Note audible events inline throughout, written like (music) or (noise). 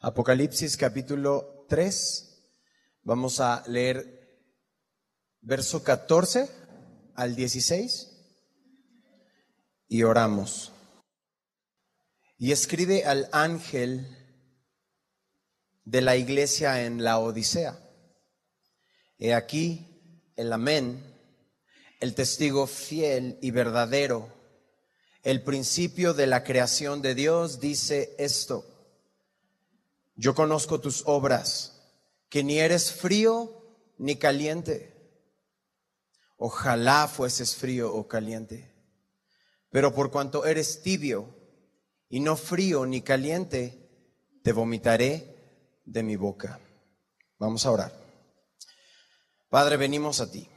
Apocalipsis capítulo 3. Vamos a leer verso 14 al 16 y oramos. Y escribe al ángel de la iglesia en la Odisea. He aquí el amén, el testigo fiel y verdadero, el principio de la creación de Dios dice esto. Yo conozco tus obras, que ni eres frío ni caliente. Ojalá fueses frío o caliente. Pero por cuanto eres tibio y no frío ni caliente, te vomitaré de mi boca. Vamos a orar. Padre, venimos a ti.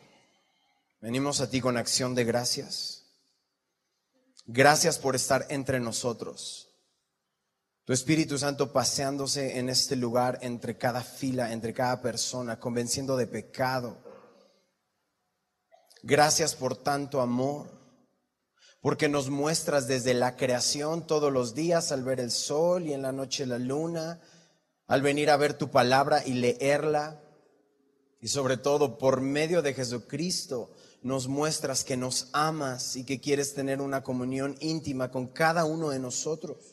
Venimos a ti con acción de gracias. Gracias por estar entre nosotros. Tu Espíritu Santo paseándose en este lugar entre cada fila, entre cada persona, convenciendo de pecado. Gracias por tanto amor, porque nos muestras desde la creación todos los días al ver el sol y en la noche la luna, al venir a ver tu palabra y leerla, y sobre todo por medio de Jesucristo nos muestras que nos amas y que quieres tener una comunión íntima con cada uno de nosotros.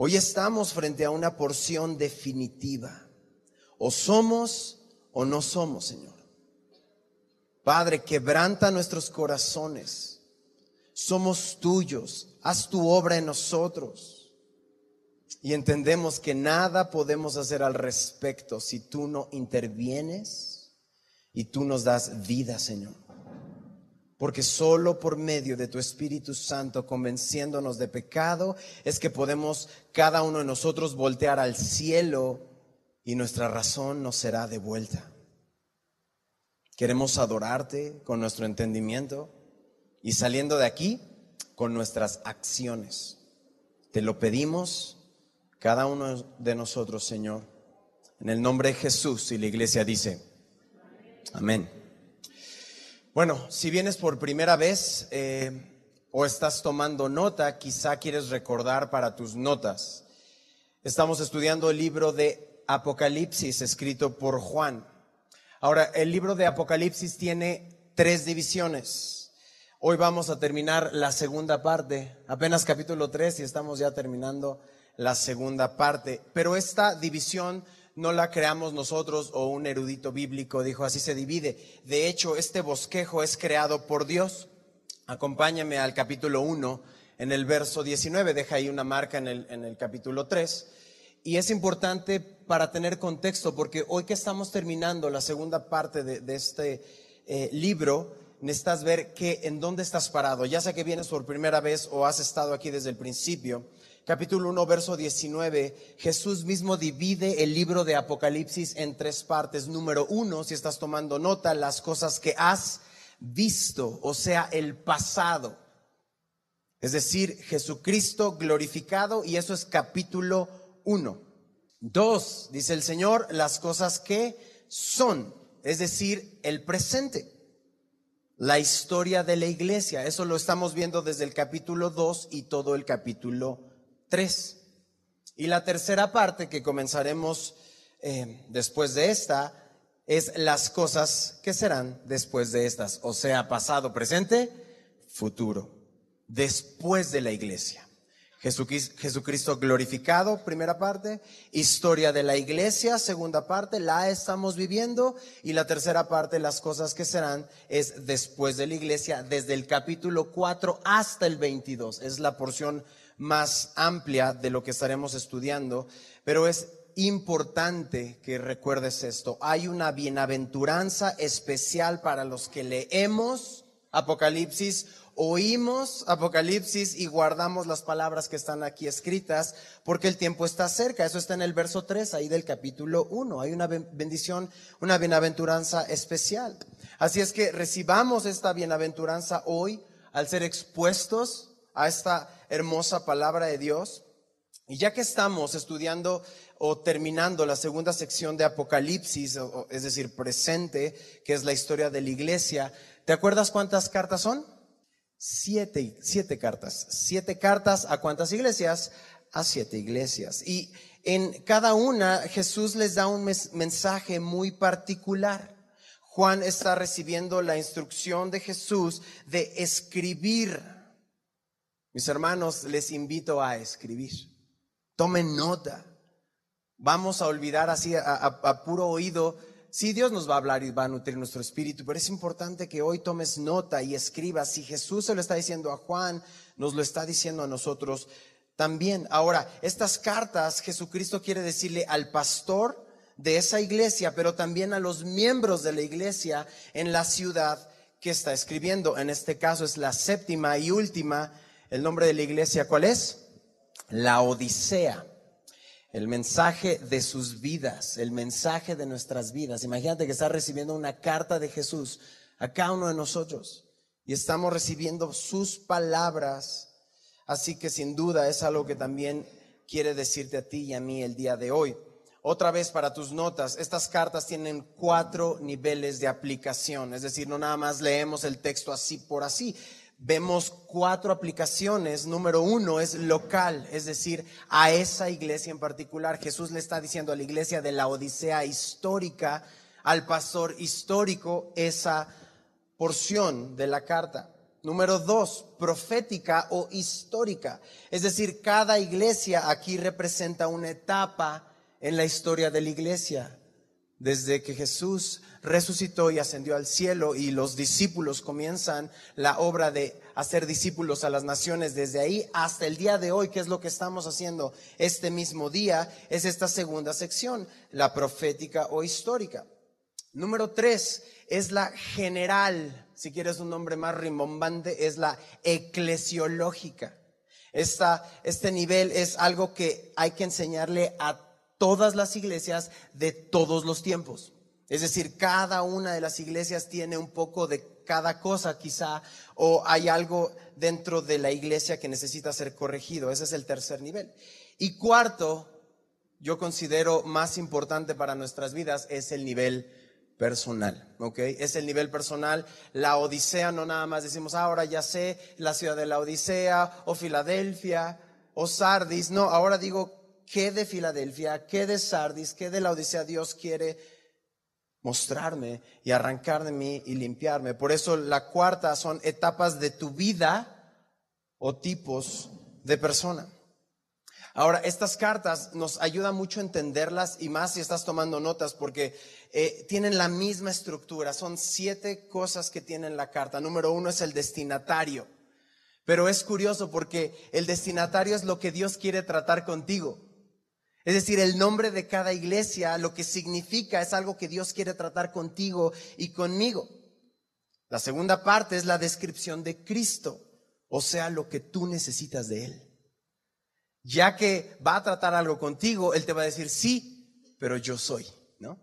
Hoy estamos frente a una porción definitiva. O somos o no somos, Señor. Padre, quebranta nuestros corazones. Somos tuyos. Haz tu obra en nosotros. Y entendemos que nada podemos hacer al respecto si tú no intervienes y tú nos das vida, Señor. Porque solo por medio de tu Espíritu Santo convenciéndonos de pecado es que podemos cada uno de nosotros voltear al cielo y nuestra razón nos será devuelta. Queremos adorarte con nuestro entendimiento y saliendo de aquí con nuestras acciones. Te lo pedimos cada uno de nosotros, Señor. En el nombre de Jesús y la iglesia dice, amén. Bueno, si vienes por primera vez eh, o estás tomando nota, quizá quieres recordar para tus notas. Estamos estudiando el libro de Apocalipsis escrito por Juan. Ahora, el libro de Apocalipsis tiene tres divisiones. Hoy vamos a terminar la segunda parte, apenas capítulo 3 y estamos ya terminando la segunda parte. Pero esta división no la creamos nosotros o un erudito bíblico dijo así se divide. De hecho, este bosquejo es creado por Dios. Acompáñame al capítulo 1 en el verso 19, deja ahí una marca en el, en el capítulo 3. Y es importante para tener contexto, porque hoy que estamos terminando la segunda parte de, este eh, libro, necesitas ver que, en dónde estás parado. Ya sea que vienes por primera vez o has estado aquí desde el principio capítulo 1, verso 19, Jesús mismo divide el libro de Apocalipsis en tres partes. Número uno, si estás tomando nota, las cosas que has visto, o sea, el pasado. Es decir, Jesucristo glorificado y eso es capítulo 1. Dos, dice el Señor, las cosas que son, es decir, el presente. La historia de la iglesia, eso lo estamos viendo desde el capítulo 2 y todo el capítulo tres. Y la tercera parte que comenzaremos eh, después de esta es las cosas que serán después de estas, o sea, pasado, presente, futuro, después de la iglesia. Jesucristo glorificado, primera parte, historia de la iglesia, segunda parte, la estamos viviendo, y la tercera parte, las cosas que serán, es después de la iglesia, desde el capítulo 4 hasta el 22. Es la porción más amplia de lo que estaremos estudiando, pero es importante que recuerdes esto. Hay una bienaventuranza especial para los que leemos Apocalipsis, oímos Apocalipsis y guardamos las palabras que están aquí escritas, porque el tiempo está cerca. Eso está en el verso 3 ahí del capítulo 1. Hay una bendición, una bienaventuranza especial. Así es que recibamos esta bienaventuranza hoy al ser expuestos a esta hermosa palabra de Dios. Y ya que estamos estudiando o terminando la segunda sección de Apocalipsis, es decir, presente, que es la historia de la iglesia, ¿te acuerdas cuántas cartas son? Siete, siete cartas. Siete cartas a cuántas iglesias? A siete iglesias. Y en cada una Jesús les da un mensaje muy particular. Juan está recibiendo la instrucción de Jesús de escribir. Mis hermanos, les invito a escribir. Tomen nota. Vamos a olvidar así a, puro oído. Sí, Dios nos va a hablar y va a nutrir nuestro espíritu, pero es importante que hoy tomes nota y escribas. Si Jesús se lo está diciendo a Juan, nos lo está diciendo a nosotros también. Ahora, estas cartas Jesucristo quiere decirle al pastor, de esa iglesia, pero también a los miembros de la iglesia en la ciudad que está escribiendo. En este caso es la séptima y última. El nombre de la iglesia, ¿cuál es? La Odisea. El mensaje de sus vidas, el mensaje de nuestras vidas. Imagínate que está recibiendo una carta de Jesús a cada uno de nosotros y estamos recibiendo sus palabras. Así que sin duda es algo que también quiere decirte a ti y a mí el día de hoy. Otra vez para tus notas, estas cartas tienen cuatro niveles de aplicación, es decir, no nada más leemos el texto así por así. Vemos cuatro aplicaciones. Número uno es local, es decir, a esa iglesia en particular. Jesús le está diciendo a la iglesia de la Odisea histórica, al pastor histórico, esa porción de la carta. Número dos, profética o histórica. Es decir, cada iglesia aquí representa una etapa en la historia de la iglesia. Desde que Jesús resucitó y ascendió al cielo y los discípulos comienzan la obra de hacer discípulos a las naciones desde ahí hasta el día de hoy, que es lo que estamos haciendo este mismo día, es esta segunda sección, la profética o histórica. Número tres es la general, si quieres un nombre más rimbombante, es la eclesiológica. Esta, este nivel es algo que hay que enseñarle a todas las iglesias de todos los tiempos. Es decir, cada una de las iglesias tiene un poco de cada cosa quizá, o hay algo dentro de la iglesia que necesita ser corregido. Ese es el tercer nivel. Y cuarto, yo considero más importante para nuestras vidas, es el nivel personal, ¿ok? Es el nivel personal. La Odisea, no nada más decimos, ah, ahora ya sé la ciudad de la Odisea, o Filadelfia, o Sardis. No, ahora digo qué de Filadelfia, qué de Sardis, qué de la Odisea Dios quiere mostrarme y arrancar de mí y limpiarme. Por eso la cuarta son etapas de tu vida o tipos de persona. Ahora, estas cartas nos ayudan mucho a entenderlas y más si estás tomando notas porque eh, tienen la misma estructura. Son siete cosas que tienen la carta. Número uno es el destinatario. Pero es curioso porque el destinatario es lo que Dios quiere tratar contigo. Es decir, el nombre de cada iglesia, lo que significa es algo que Dios quiere tratar contigo y conmigo. La segunda parte es la descripción de Cristo, o sea, lo que tú necesitas de Él. Ya que va a tratar algo contigo, Él te va a decir, sí, pero yo soy, ¿no?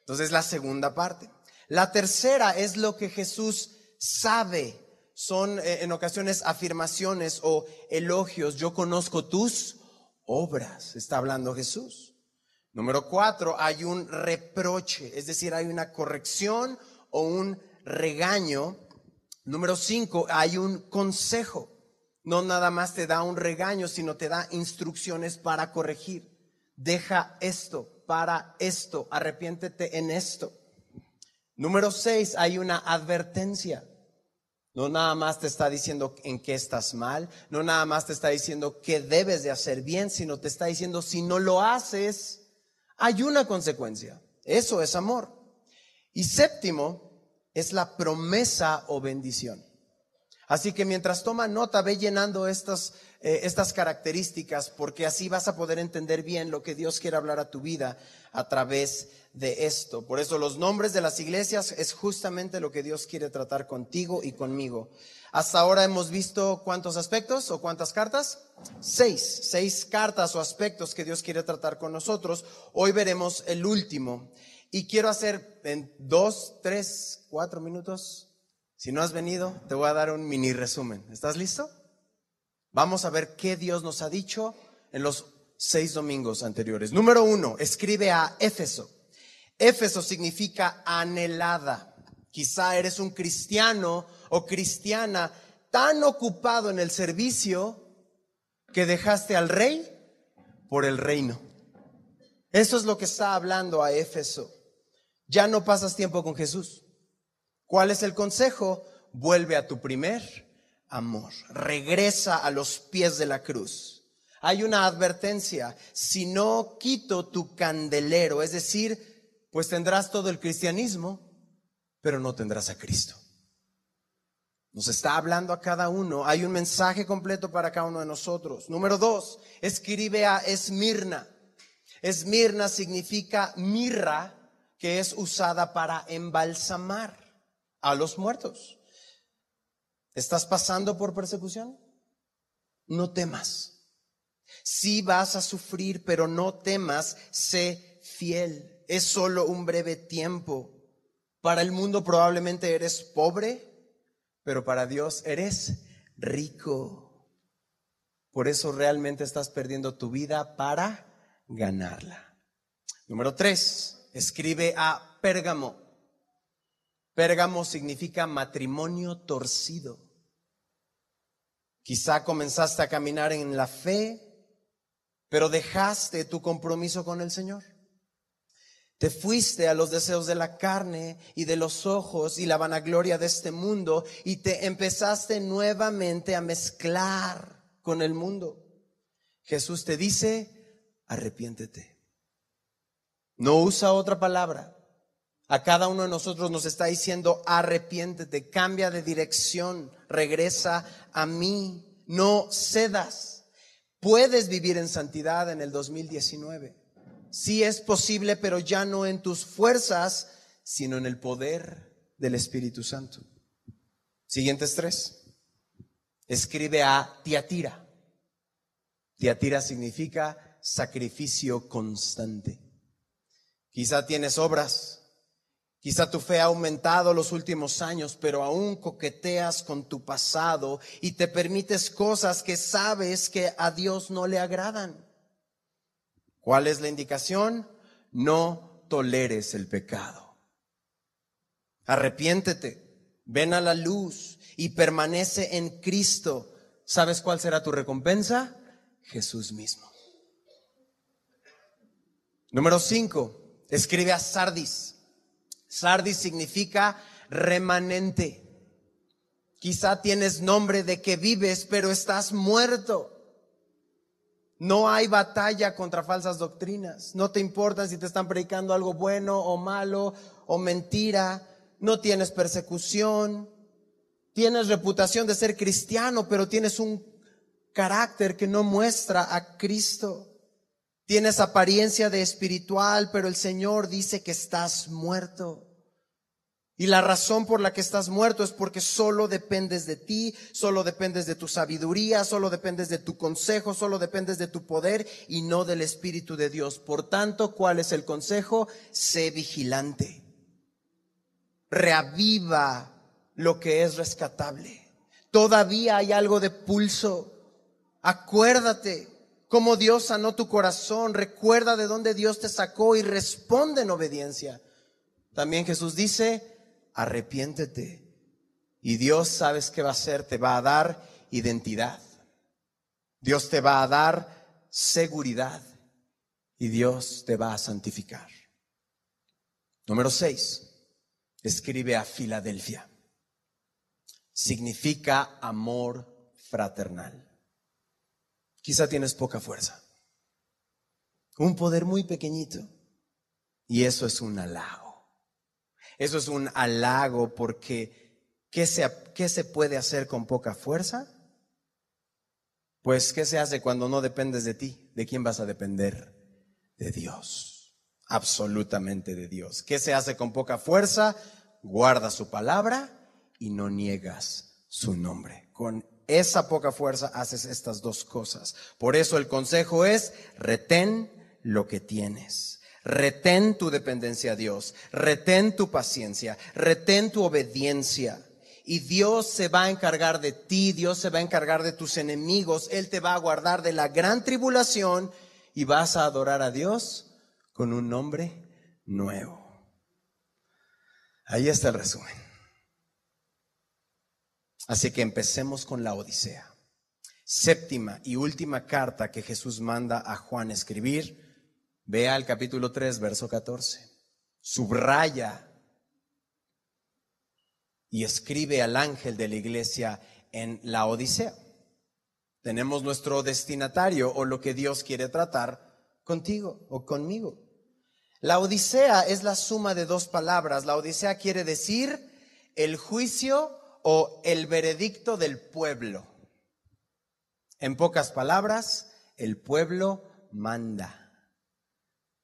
Entonces, la segunda parte. La tercera es lo que Jesús sabe. Son eh, en ocasiones afirmaciones o elogios. Yo conozco tus obras, está hablando Jesús. Número cuatro, hay un reproche, es decir, hay una corrección o un regaño. Número cinco, hay un consejo. No nada más te da un regaño, sino te da instrucciones para corregir. Deja esto, para esto, arrepiéntete en esto. Número seis, hay una advertencia. No nada más te está diciendo en qué estás mal, no nada más te está diciendo qué debes de hacer bien, sino te está diciendo si no lo haces, hay una consecuencia. Eso es amor. Y séptimo, es la promesa o bendición. Así que mientras toma nota, ve llenando estas, eh, estas características, porque así vas a poder entender bien lo que Dios quiere hablar a tu vida a través de esto. Por eso los nombres de las iglesias es justamente lo que Dios quiere tratar contigo y conmigo. Hasta ahora hemos visto cuántos aspectos o cuántas cartas? Seis, seis cartas o aspectos que Dios quiere tratar con nosotros. Hoy veremos el último. Y quiero hacer en dos, tres, cuatro minutos. Si no has venido, te voy a dar un mini resumen. ¿Estás listo? Vamos a ver qué Dios nos ha dicho en los seis domingos anteriores. Número uno, escribe a Éfeso. Éfeso significa anhelada. Quizá eres un cristiano o cristiana tan ocupado en el servicio que dejaste al rey por el reino. Eso es lo que está hablando a Éfeso. Ya no pasas tiempo con Jesús. ¿Cuál es el consejo? Vuelve a tu primer amor. Regresa a los pies de la cruz. Hay una advertencia. Si no quito tu candelero, es decir, pues tendrás todo el cristianismo, pero no tendrás a Cristo. Nos está hablando a cada uno. Hay un mensaje completo para cada uno de nosotros. Número dos, escribe a Esmirna. Esmirna significa mirra, que es usada para embalsamar a los muertos. ¿Estás pasando por persecución? No temas. Sí vas a sufrir, pero no temas, sé fiel. Es solo un breve tiempo. Para el mundo probablemente eres pobre, pero para Dios eres rico. Por eso realmente estás perdiendo tu vida para ganarla. Número tres, escribe a Pérgamo. Pérgamo significa matrimonio torcido. Quizá comenzaste a caminar en la fe, pero dejaste tu compromiso con el Señor. Te fuiste a los deseos de la carne y de los ojos y la vanagloria de este mundo y te empezaste nuevamente a mezclar con el mundo. Jesús te dice, arrepiéntete. No usa otra palabra. A cada uno de nosotros nos está diciendo, arrepiéntete, cambia de dirección, regresa a mí, no cedas. Puedes vivir en santidad en el 2019. Sí es posible, pero ya no en tus fuerzas, sino en el poder del Espíritu Santo. Siguientes tres. Escribe a Tiatira. Tiatira significa sacrificio constante. Quizá tienes obras, quizá tu fe ha aumentado los últimos años, pero aún coqueteas con tu pasado y te permites cosas que sabes que a Dios no le agradan. ¿Cuál es la indicación? No toleres el pecado. Arrepiéntete, ven a la luz y permanece en Cristo. ¿Sabes cuál será tu recompensa? Jesús mismo. Número cinco, escribe a Sardis. Sardis significa remanente. Quizá tienes nombre de que vives, pero estás muerto. No hay batalla contra falsas doctrinas. No te importa si te están predicando algo bueno o malo o mentira. No tienes persecución. Tienes reputación de ser cristiano, pero tienes un carácter que no muestra a Cristo. Tienes apariencia de espiritual, pero el Señor dice que estás muerto. Y la razón por la que estás muerto es porque solo dependes de ti, solo dependes de tu sabiduría, solo dependes de tu consejo, solo dependes de tu poder y no del Espíritu de Dios. Por tanto, ¿cuál es el consejo? Sé vigilante. Reaviva lo que es rescatable. Todavía hay algo de pulso. Acuérdate cómo Dios sanó tu corazón. Recuerda de dónde Dios te sacó y responde en obediencia. También Jesús dice, arrepiéntete. Y Dios, ¿sabes qué va a hacer? Te va a dar identidad. Dios te va a dar seguridad. Y Dios te va a santificar. Número seis, escribe a Filadelfia. Significa amor fraternal. Quizá tienes poca fuerza. Un poder muy pequeñito. Y eso es un halago. Eso es un halago porque ¿qué se, ¿qué se puede hacer con poca fuerza? Pues ¿qué se hace cuando no dependes de ti? ¿De quién vas a depender? De Dios. Absolutamente de Dios. ¿Qué se hace con poca fuerza? Guarda su palabra y no niegas su nombre. Con esa poca fuerza haces estas dos cosas. Por eso el consejo es retén lo que tienes. Retén tu dependencia a Dios, retén tu paciencia, retén tu obediencia. Y Dios se va a encargar de ti, Dios se va a encargar de tus enemigos, Él te va a guardar de la gran tribulación y vas a adorar a Dios con un nombre nuevo. Ahí está el resumen. Así que empecemos con la Odisea. Séptima y última carta que Jesús manda a Juan escribir Vea el capítulo 3, verso 14. Subraya y escribe al ángel de la iglesia en la Odisea. Tenemos nuestro destinatario o lo que Dios quiere tratar contigo o conmigo. La Odisea es la suma de dos palabras. La Odisea quiere decir el juicio o el veredicto del pueblo. En pocas palabras, el pueblo manda.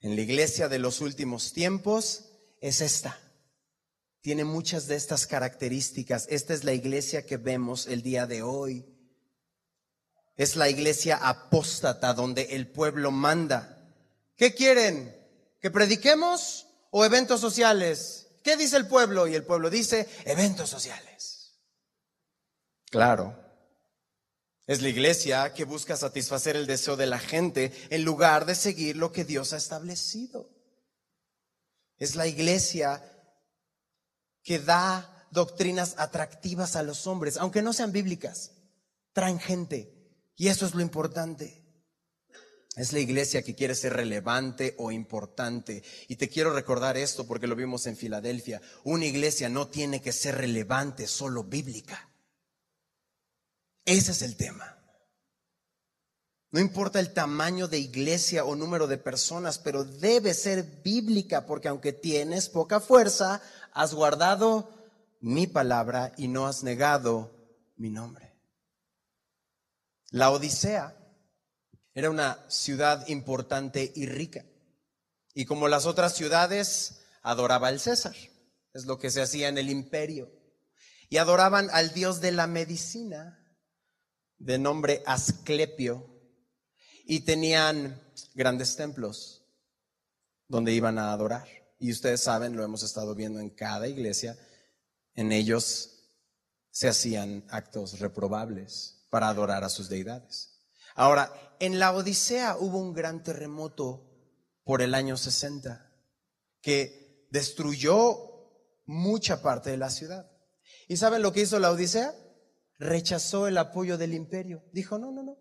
En la iglesia de los últimos tiempos es esta. Tiene muchas de estas características. Esta es la iglesia que vemos el día de hoy. Es la iglesia apóstata donde el pueblo manda. ¿Qué quieren? ¿Que prediquemos o eventos sociales? ¿Qué dice el pueblo? Y el pueblo dice eventos sociales. Claro. Es la iglesia que busca satisfacer el deseo de la gente en lugar de seguir lo que Dios ha establecido. Es la iglesia que da doctrinas atractivas a los hombres, aunque no sean bíblicas, traen gente. Y eso es lo importante. Es la iglesia que quiere ser relevante o importante. Y te quiero recordar esto porque lo vimos en Filadelfia. Una iglesia no tiene que ser relevante, solo bíblica. Ese es el tema. No importa el tamaño de iglesia o número de personas, pero debe ser bíblica porque aunque tienes poca fuerza, has guardado mi palabra y no has negado mi nombre. La Odisea era una ciudad importante y rica. Y como las otras ciudades, adoraba al César. Es lo que se hacía en el imperio. Y adoraban al dios de la medicina, de nombre Asclepio. Y tenían grandes templos donde iban a adorar. Y ustedes saben, lo hemos estado viendo en cada iglesia, en ellos se hacían actos reprobables para adorar a sus deidades. Ahora, en la Odisea hubo un gran terremoto por el año 60 que destruyó mucha parte de la ciudad. ¿Y saben lo que hizo la Odisea? Rechazó el apoyo del imperio. Dijo, no, no, no.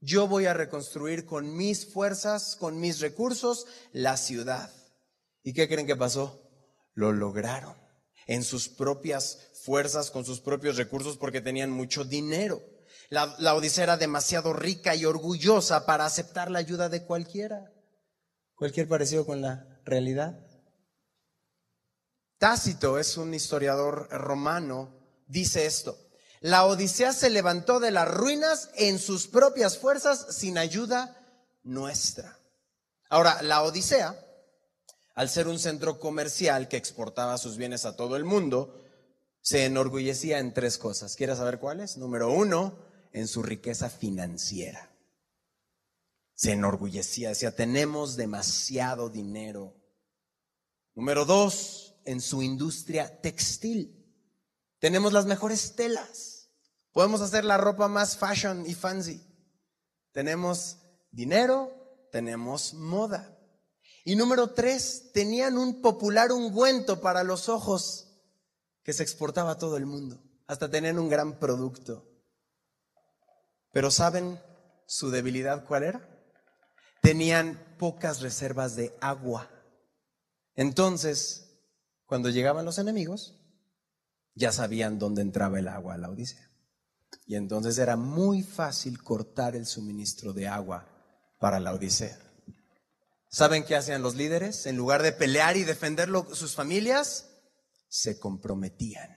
Yo voy a reconstruir con mis fuerzas, con mis recursos, la ciudad. ¿Y qué creen que pasó? Lo lograron en sus propias fuerzas, con sus propios recursos, porque tenían mucho dinero. La, Odisea era demasiado rica y orgullosa para aceptar la ayuda de cualquiera. Cualquier parecido con la realidad. Tácito es un historiador romano, dice esto. La Odisea se levantó de las ruinas en sus propias fuerzas sin ayuda nuestra. Ahora, la Odisea, al ser un centro comercial que exportaba sus bienes a todo el mundo, se enorgullecía en tres cosas. ¿Quieres saber cuáles? Número uno, en su riqueza financiera. Se enorgullecía, decía, tenemos demasiado dinero. Número dos, en su industria textil. Tenemos las mejores telas. Podemos hacer la ropa más fashion y fancy. Tenemos dinero, tenemos moda. Y número tres, tenían un popular ungüento para los ojos que se exportaba a todo el mundo. Hasta tenían un gran producto. Pero ¿saben su debilidad cuál era? Tenían pocas reservas de agua. Entonces, cuando llegaban los enemigos, ya sabían dónde entraba el agua a la Odisea. Y entonces era muy fácil cortar el suministro de agua para la Odisea. ¿Saben qué hacían los líderes? En lugar de pelear y defender sus familias, se comprometían.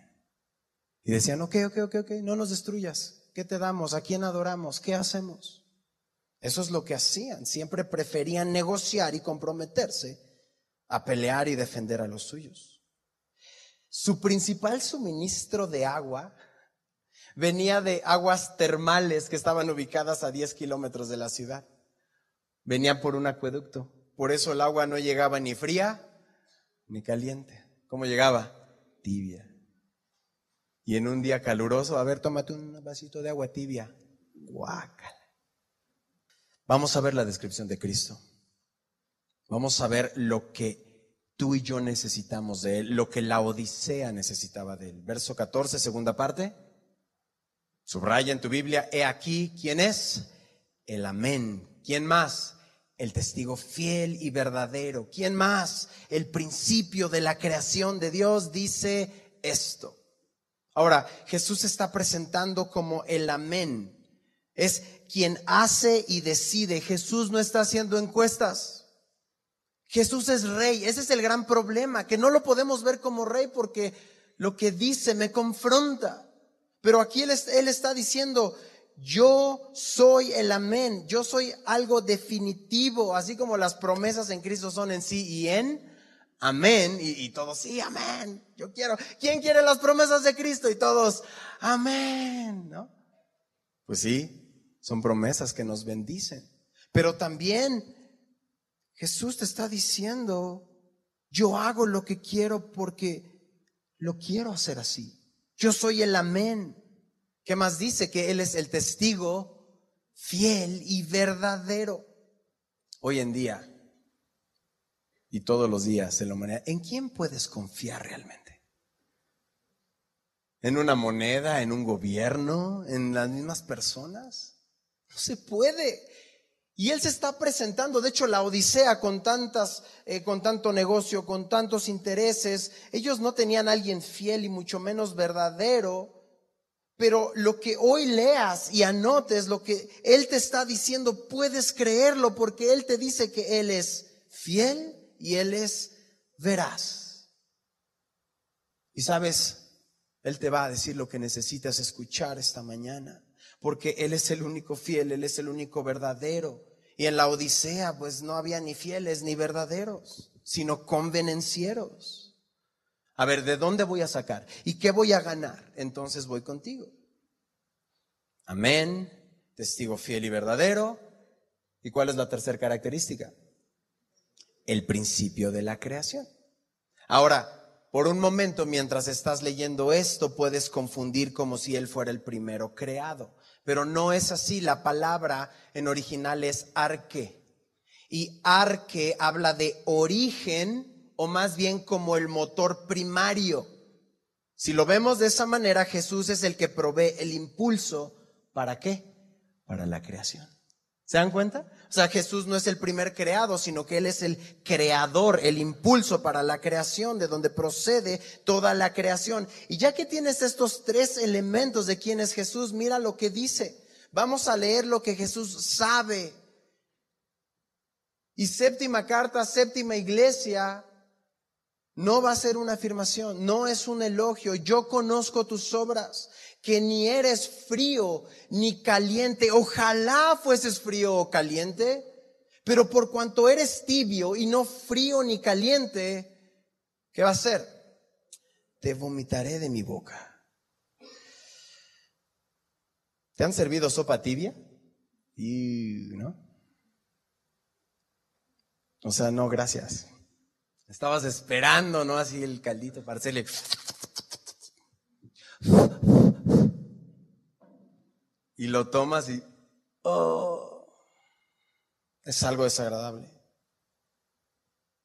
Y decían, ok, ok, ok, ok, no nos destruyas. ¿Qué te damos? ¿A quién adoramos? ¿Qué hacemos? Eso es lo que hacían. Siempre preferían negociar y comprometerse a pelear y defender a los suyos. Su principal suministro de agua venía de aguas termales que estaban ubicadas a 10 kilómetros de la ciudad. Venía por un acueducto. Por eso el agua no llegaba ni fría ni caliente. ¿Cómo llegaba? Tibia. Y en un día caluroso, a ver, tómate un vasito de agua tibia. Guácala. Vamos a ver la descripción de Cristo. Vamos a ver lo que tú y yo necesitamos de Él, lo que la Odisea necesitaba de Él. Verso 14, segunda parte. Subraya en tu Biblia, he aquí, ¿quién es? El amén. ¿Quién más? El testigo fiel y verdadero. ¿Quién más? El principio de la creación de Dios dice esto. Ahora, Jesús está presentando como el amén. Es quien hace y decide. Jesús no está haciendo encuestas. Jesús es rey. Ese es el gran problema, que no lo podemos ver como rey porque lo que dice me confronta. Pero aquí él, está diciendo, yo soy el amén, yo soy algo definitivo, así como las promesas en Cristo son en sí y en amén. Y, todos, sí, amén, yo quiero. ¿Quién quiere las promesas de Cristo? Y todos, amén, ¿no? Pues sí, son promesas que nos bendicen. Pero también Jesús te está diciendo, yo hago lo que quiero porque lo quiero hacer así. Yo soy el amén. ¿Qué más dice? Que Él es el testigo fiel y verdadero. Hoy en día y todos los días en la humanidad, ¿en quién puedes confiar realmente? ¿En una moneda? ¿En un gobierno? ¿En las mismas personas? No se puede. Y él se está presentando, de hecho la Odisea con tantas, eh, con tanto negocio, con tantos intereses, ellos no tenían a alguien fiel y mucho menos verdadero. Pero lo que hoy leas y anotes, lo que Él te está diciendo, puedes creerlo porque Él te dice que Él es fiel y Él es veraz. Y sabes, Él te va a decir lo que necesitas escuchar esta mañana, porque Él es el único fiel, Él es el único verdadero. Y en la Odisea, pues no había ni fieles ni verdaderos, sino convenencieros. A ver, ¿de dónde voy a sacar? ¿Y qué voy a ganar? Entonces voy contigo. Amén, testigo fiel y verdadero. ¿Y cuál es la tercera característica? El principio de la creación. Ahora, por un momento, mientras estás leyendo esto, puedes confundir como si Él fuera el primero creado. Pero no es así. La palabra en original es arque. Y arque habla de origen o más bien como el motor primario. Si lo vemos de esa manera, Jesús es el que provee el impulso. ¿Para qué? Para la creación. ¿Se dan cuenta? O sea, Jesús no es el primer creado, sino que Él es el creador, el impulso para la creación, de donde procede toda la creación. Y ya que tienes estos tres elementos de quién es Jesús, mira lo que dice. Vamos a leer lo que Jesús sabe. Y séptima carta, séptima iglesia, no va a ser una afirmación, no es un elogio. Yo conozco tus obras, que ni eres frío ni caliente. Ojalá fueses frío o caliente, pero por cuanto eres tibio y no frío ni caliente, ¿qué va a hacer? Te vomitaré de mi boca. ¿Te han servido sopa tibia? Y, ¿no? O sea, no, gracias. Estabas esperando, ¿no? Así el caldito para. Y lo tomas y. Oh, es algo desagradable.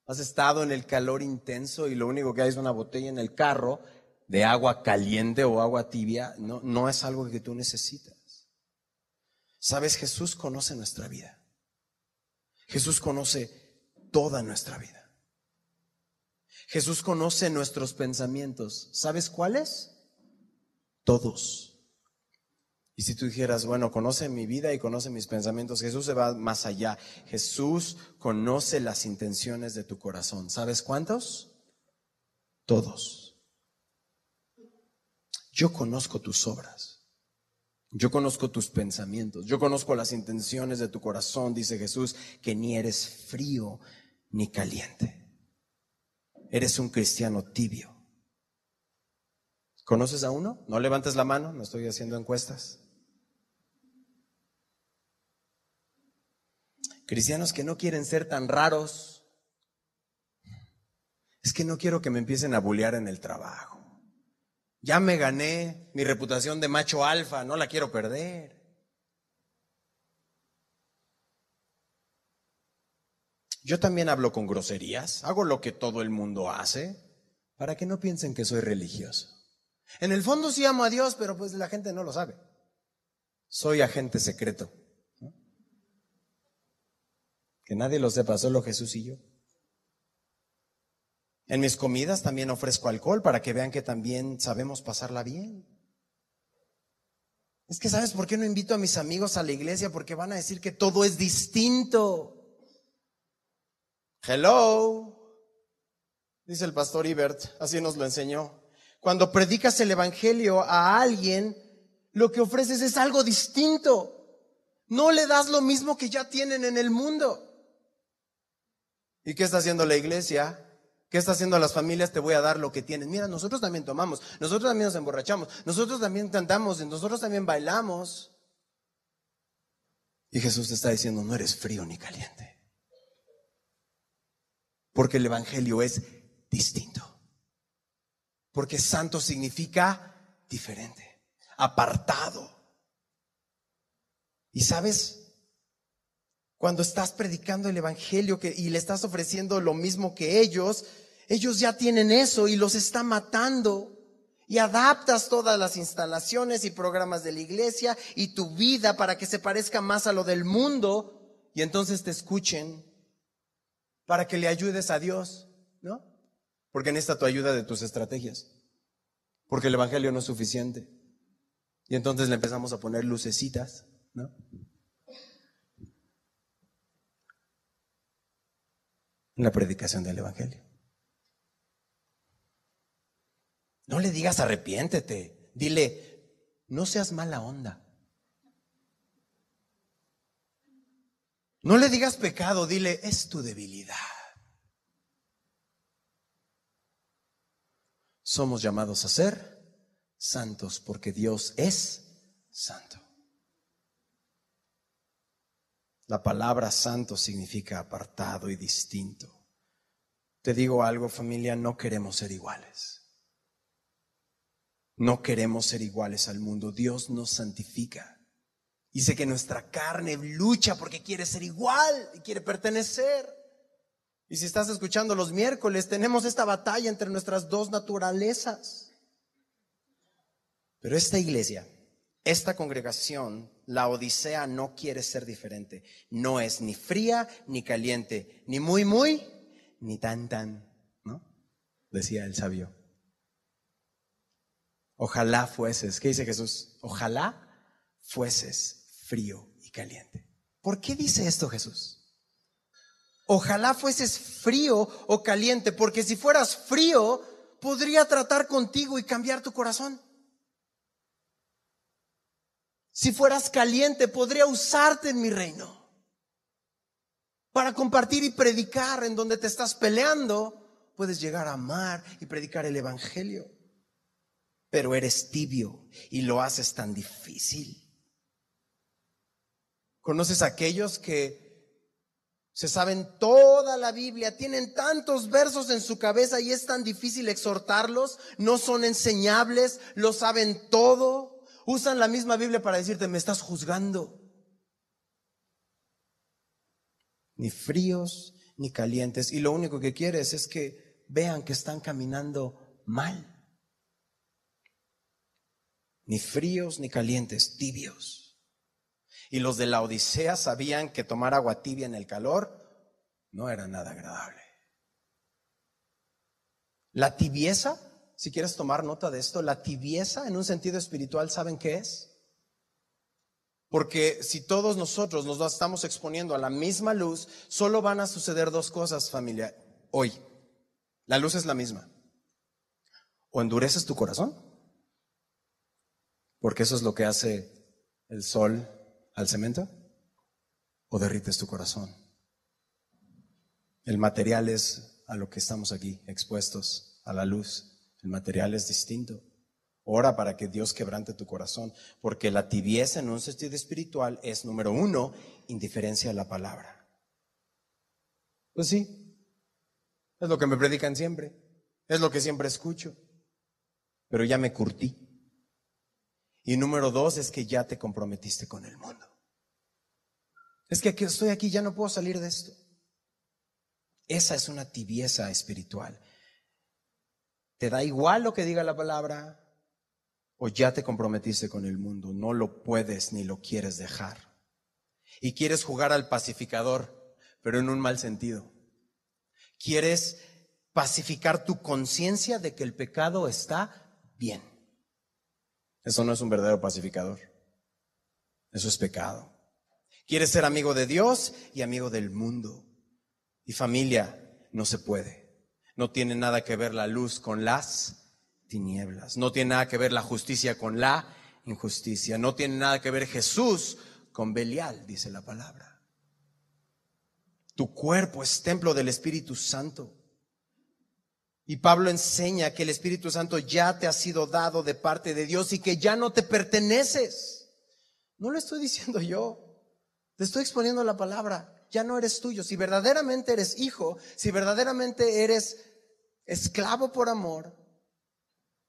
Has estado en el calor intenso y lo único que hay es una botella en el carro de agua caliente o agua tibia. No, no es algo que tú necesitas. Sabes, Jesús conoce nuestra vida. Jesús conoce toda nuestra vida. Jesús conoce nuestros pensamientos. ¿Sabes cuáles? Todos. Y si tú dijeras, bueno, conoce mi vida y conoce mis pensamientos, Jesús se va más allá. Jesús conoce las intenciones de tu corazón. ¿Sabes cuántos? Todos. Yo conozco tus obras. Yo conozco tus pensamientos. Yo conozco las intenciones de tu corazón, dice Jesús, que ni eres frío ni caliente eres un cristiano tibio. ¿Conoces a uno? No levantes la mano, no estoy haciendo encuestas. Cristianos que no quieren ser tan raros. Es que no quiero que me empiecen a bullear en el trabajo. Ya me gané mi reputación de macho alfa, no la quiero perder. Yo también hablo con groserías, hago lo que todo el mundo hace, para que no piensen que soy religioso. En el fondo sí amo a Dios, pero pues la gente no lo sabe. Soy agente secreto. Que nadie lo sepa, solo Jesús y yo. En mis comidas también ofrezco alcohol para que vean que también sabemos pasarla bien. Es que sabes por qué no invito a mis amigos a la iglesia? Porque van a decir que todo es distinto. Hello, dice el pastor Ibert, así nos lo enseñó. Cuando predicas el Evangelio a alguien, lo que ofreces es algo distinto. No le das lo mismo que ya tienen en el mundo. ¿Y qué está haciendo la iglesia? ¿Qué está haciendo las familias? Te voy a dar lo que tienen. Mira, nosotros también tomamos, nosotros también nos emborrachamos, nosotros también cantamos, nosotros también bailamos. Y Jesús te está diciendo, no eres frío ni caliente. Porque el Evangelio es distinto. Porque santo significa diferente, apartado. Y sabes, cuando estás predicando el Evangelio y le estás ofreciendo lo mismo que ellos, ellos ya tienen eso y los está matando. Y adaptas todas las instalaciones y programas de la iglesia y tu vida para que se parezca más a lo del mundo y entonces te escuchen para que le ayudes a Dios, ¿no? Porque necesita tu ayuda de tus estrategias. Porque el Evangelio no es suficiente. Y entonces le empezamos a poner lucecitas, ¿no? En la predicación del Evangelio. No le digas arrepiéntete, dile, no seas mala onda. No le digas pecado, dile, es tu debilidad. Somos llamados a ser santos porque Dios es santo. La palabra santo significa apartado y distinto. Te digo algo familia, no queremos ser iguales. No queremos ser iguales al mundo. Dios nos santifica. Dice que nuestra carne lucha porque quiere ser igual y quiere pertenecer. Y si estás escuchando los miércoles, tenemos esta batalla entre nuestras dos naturalezas. Pero esta iglesia, esta congregación, la Odisea no quiere ser diferente. No es ni fría ni caliente, ni muy, muy, ni tan, tan, ¿no? Decía el sabio. Ojalá fueses, ¿qué dice Jesús? Ojalá fueses frío y caliente. ¿Por qué dice esto Jesús? Ojalá fueses frío o caliente, porque si fueras frío, podría tratar contigo y cambiar tu corazón. Si fueras caliente, podría usarte en mi reino para compartir y predicar en donde te estás peleando. Puedes llegar a amar y predicar el Evangelio, pero eres tibio y lo haces tan difícil. ¿Conoces a aquellos que se saben toda la Biblia, tienen tantos versos en su cabeza y es tan difícil exhortarlos? No son enseñables, lo saben todo. Usan la misma Biblia para decirte, me estás juzgando. Ni fríos ni calientes. Y lo único que quieres es que vean que están caminando mal. Ni fríos ni calientes, tibios. Y los de la Odisea sabían que tomar agua tibia en el calor no era nada agradable. La tibieza, si quieres tomar nota de esto, la tibieza en un sentido espiritual, ¿saben qué es? Porque si todos nosotros nos estamos exponiendo a la misma luz, solo van a suceder dos cosas, familia, hoy. La luz es la misma. O endureces tu corazón, porque eso es lo que hace el sol al cemento o derrites tu corazón. El material es a lo que estamos aquí expuestos, a la luz. El material es distinto. Ora para que Dios quebrante tu corazón, porque la tibieza en un sentido espiritual es, número uno, indiferencia a la palabra. Pues sí, es lo que me predican siempre, es lo que siempre escucho, pero ya me curtí. Y número dos es que ya te comprometiste con el mundo. Es que estoy aquí, ya no puedo salir de esto. Esa es una tibieza espiritual. ¿Te da igual lo que diga la palabra? ¿O ya te comprometiste con el mundo? No lo puedes ni lo quieres dejar. Y quieres jugar al pacificador, pero en un mal sentido. Quieres pacificar tu conciencia de que el pecado está bien. Eso no es un verdadero pacificador. Eso es pecado. Quieres ser amigo de Dios y amigo del mundo. Y familia, no se puede. No tiene nada que ver la luz con las tinieblas. No tiene nada que ver la justicia con la injusticia. No tiene nada que ver Jesús con Belial, dice la palabra. Tu cuerpo es templo del Espíritu Santo. Y Pablo enseña que el Espíritu Santo ya te ha sido dado de parte de Dios y que ya no te perteneces. No lo estoy diciendo yo. Te estoy exponiendo la palabra. Ya no eres tuyo. Si verdaderamente eres hijo, si verdaderamente eres esclavo por amor,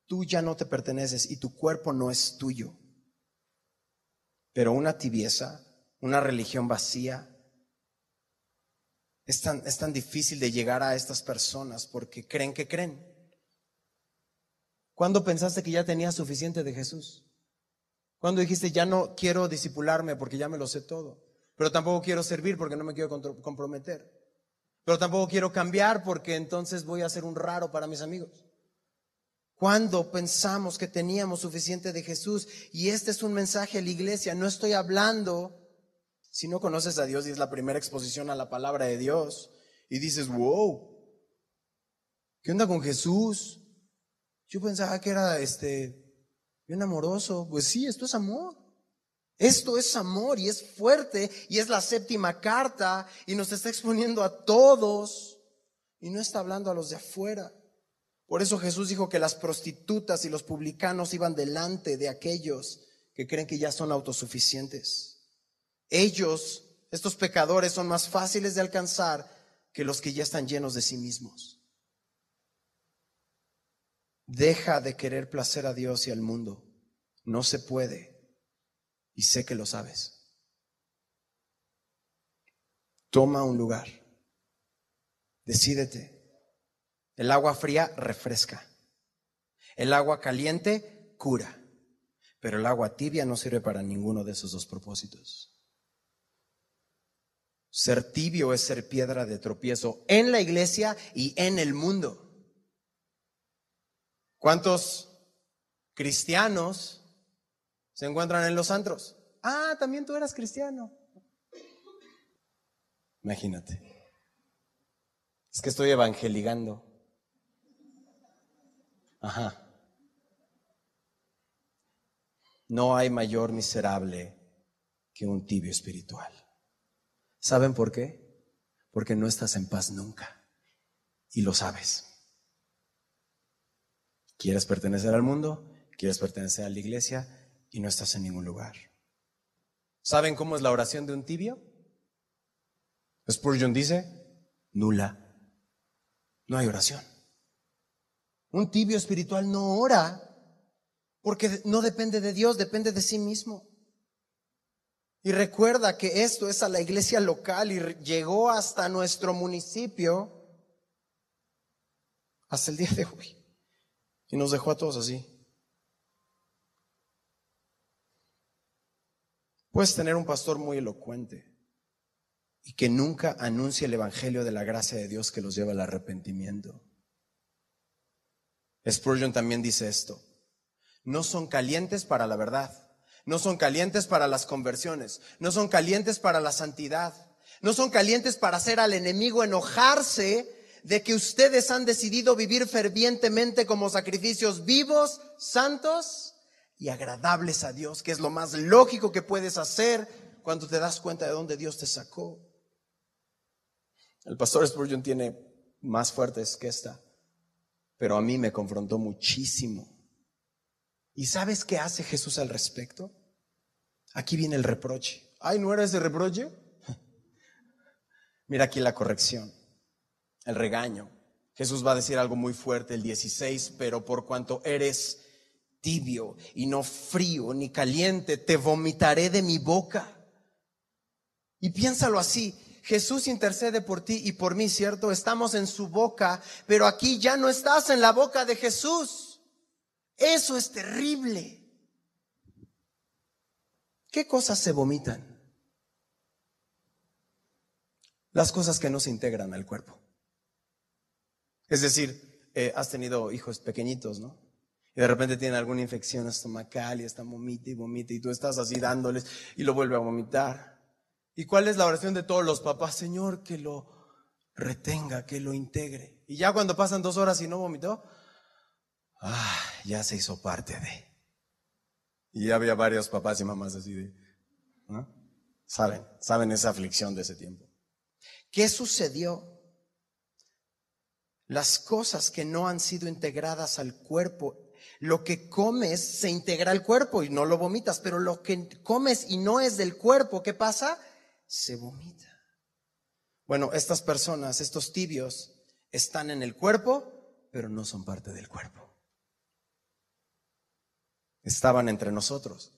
tú ya no te perteneces y tu cuerpo no es tuyo. Pero una tibieza, una religión vacía, es tan, es tan difícil de llegar a estas personas porque creen que creen. ¿Cuándo pensaste que ya tenías suficiente de Jesús? ¿Cuándo dijiste, ya no quiero disipularme porque ya me lo sé todo? Pero tampoco quiero servir porque no me quiero comprometer. Pero tampoco quiero cambiar porque entonces voy a ser un raro para mis amigos. ¿Cuándo pensamos que teníamos suficiente de Jesús? Y este es un mensaje a la iglesia. No estoy hablando si no conoces a Dios y es la primera exposición a la palabra de Dios y dices, wow, ¿qué onda con Jesús? Yo pensaba que era este bien amoroso. Pues sí, esto es amor. Esto es amor y es fuerte y es la séptima carta y nos está exponiendo a todos y no está hablando a los de afuera. Por eso Jesús dijo que las prostitutas y los publicanos iban delante de aquellos que creen que ya son autosuficientes. Ellos, estos pecadores, son más fáciles de alcanzar que los que ya están llenos de sí mismos. Deja de querer placer a Dios y al mundo. No se puede. Y sé que lo sabes. Toma un lugar. Decídete. El agua fría refresca. El agua caliente cura. Pero el agua tibia no sirve para ninguno de esos dos propósitos. Ser tibio es ser piedra de tropiezo en la iglesia y en el mundo. ¿Cuántos cristianos se encuentran en los antros? Ah, también tú eras cristiano. Imagínate. Es que estoy evangeligando. Ajá. No hay mayor miserable que un tibio espiritual. ¿Saben por qué? Porque no estás en paz nunca. Y lo sabes. Quieres pertenecer al mundo, quieres pertenecer a la iglesia y no estás en ningún lugar. ¿Saben cómo es la oración de un tibio? Spurgeon dice, nula. No hay oración. Un tibio espiritual no ora porque no depende de Dios, depende de sí mismo. Y recuerda que esto es a la iglesia local y llegó hasta nuestro municipio hasta el día de hoy. Y nos dejó a todos así. Puedes tener un pastor muy elocuente y que nunca anuncie el Evangelio de la gracia de Dios que los lleva al arrepentimiento. Spurgeon también dice esto. No son calientes para la verdad no son calientes para las conversiones, no son calientes para la santidad, no son calientes para hacer al enemigo enojarse de que ustedes han decidido vivir fervientemente como sacrificios vivos, santos y agradables a Dios, que es lo más lógico que puedes hacer cuando te das cuenta de dónde Dios te sacó. El pastor Spurgeon tiene más fuertes que esta, pero a mí me confrontó muchísimo. ¿Y sabes qué hace Jesús al respecto? Aquí viene el reproche. Ay, ¿no era ese reproche? (laughs) Mira aquí la corrección, el regaño. Jesús va a decir algo muy fuerte, el 16, pero por cuanto eres tibio y no frío ni caliente, te vomitaré de mi boca. Y piénsalo así, Jesús intercede por ti y por mí, ¿cierto? Estamos en su boca, pero aquí ya no estás en la boca de Jesús. Eso es terrible. ¿Qué cosas se vomitan? las cosas que no se integran al cuerpo. Es decir, eh, has tenido hijos pequeñitos, ¿no? De repente tienen alguna infección estomacal y están vomita y vomita y tú estás así dándoles y lo vuelve a vomitar. ¿Y cuál es la oración de todos los papás? Señor, que lo retenga, que lo integre. Y ya cuando pasan dos horas y no vomitó, ah, ya se hizo parte de. Y ya había varios papás y mamás así de, ¿no? Saben, saben esa aflicción de ese tiempo. ¿Qué sucedió? Las cosas que no han sido integradas al cuerpo lo que comes se integra al cuerpo y no lo vomitas, pero lo que comes y no es del cuerpo, ¿qué pasa? Se vomita. Bueno, estas personas, estos tibios, están en el cuerpo, pero no son parte del cuerpo. Estaban entre nosotros,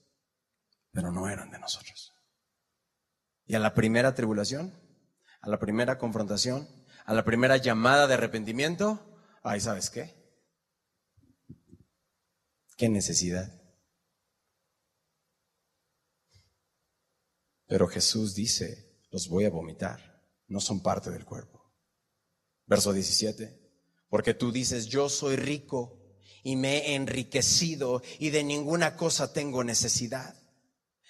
pero no eran de nosotros. Y a la primera tribulación, a la primera confrontación, a la primera llamada de arrepentimiento, ay, ¿sabes qué? ¿Qué necesidad? Pero Jesús dice, los voy a vomitar, no son parte del cuerpo. Verso 17, porque tú dices, yo soy rico y me he enriquecido y de ninguna cosa tengo necesidad.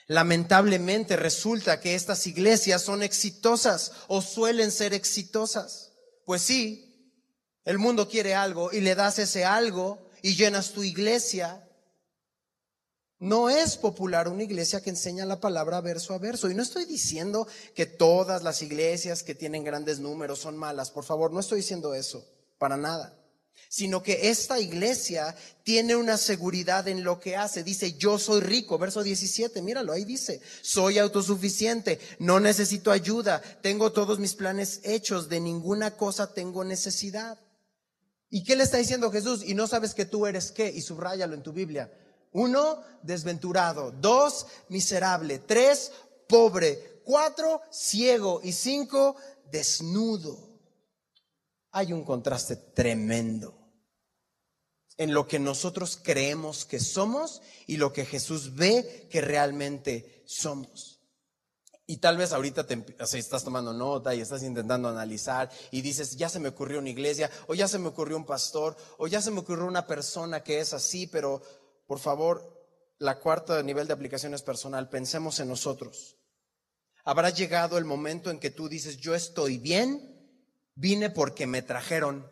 Lamentablemente resulta que estas iglesias son exitosas o suelen ser exitosas. Pues sí, el mundo quiere algo y le das ese algo y llenas tu iglesia. No es popular una iglesia que enseña la palabra verso a verso. Y no estoy diciendo que todas las iglesias que tienen grandes números son malas. Por favor, no estoy diciendo eso, para nada. Sino que esta iglesia tiene una seguridad en lo que hace. Dice, yo soy rico. Verso 17, míralo, ahí dice, soy autosuficiente, no necesito ayuda, tengo todos mis planes hechos, de ninguna cosa tengo necesidad. ¿Y qué le está diciendo Jesús? Y no sabes que tú eres qué, y subráyalo en tu Biblia. Uno, desventurado. Dos, miserable. Tres, pobre. Cuatro, ciego. Y cinco, desnudo. Hay un contraste tremendo en lo que nosotros creemos que somos y lo que Jesús ve que realmente somos. Y tal vez ahorita te, estás tomando nota y estás intentando analizar y dices, ya se me ocurrió una iglesia, o ya se me ocurrió un pastor, o ya se me ocurrió una persona que es así, pero por favor, la cuarta nivel de aplicación es personal, pensemos en nosotros. Habrá llegado el momento en que tú dices, yo estoy bien, vine porque me trajeron.